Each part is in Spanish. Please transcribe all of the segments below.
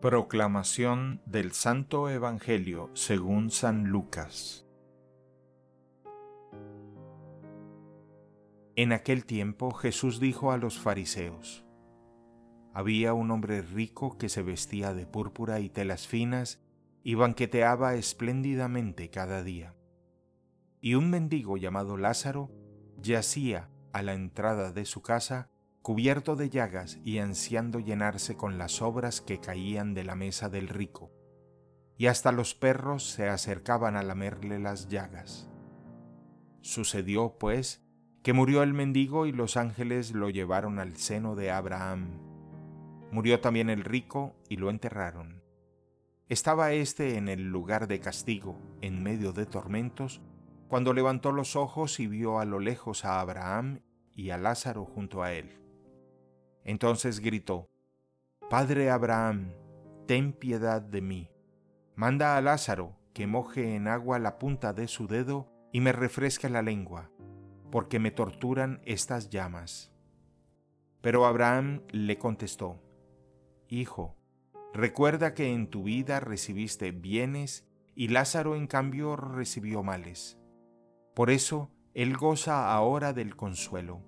Proclamación del Santo Evangelio según San Lucas En aquel tiempo Jesús dijo a los fariseos, Había un hombre rico que se vestía de púrpura y telas finas y banqueteaba espléndidamente cada día. Y un mendigo llamado Lázaro yacía a la entrada de su casa cubierto de llagas y ansiando llenarse con las obras que caían de la mesa del rico, y hasta los perros se acercaban a lamerle las llagas. Sucedió, pues, que murió el mendigo y los ángeles lo llevaron al seno de Abraham. Murió también el rico y lo enterraron. Estaba éste en el lugar de castigo, en medio de tormentos, cuando levantó los ojos y vio a lo lejos a Abraham y a Lázaro junto a él. Entonces gritó, Padre Abraham, ten piedad de mí. Manda a Lázaro que moje en agua la punta de su dedo y me refresque la lengua, porque me torturan estas llamas. Pero Abraham le contestó, Hijo, recuerda que en tu vida recibiste bienes y Lázaro en cambio recibió males. Por eso él goza ahora del consuelo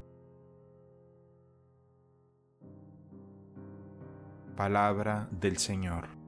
Palabra del Señor.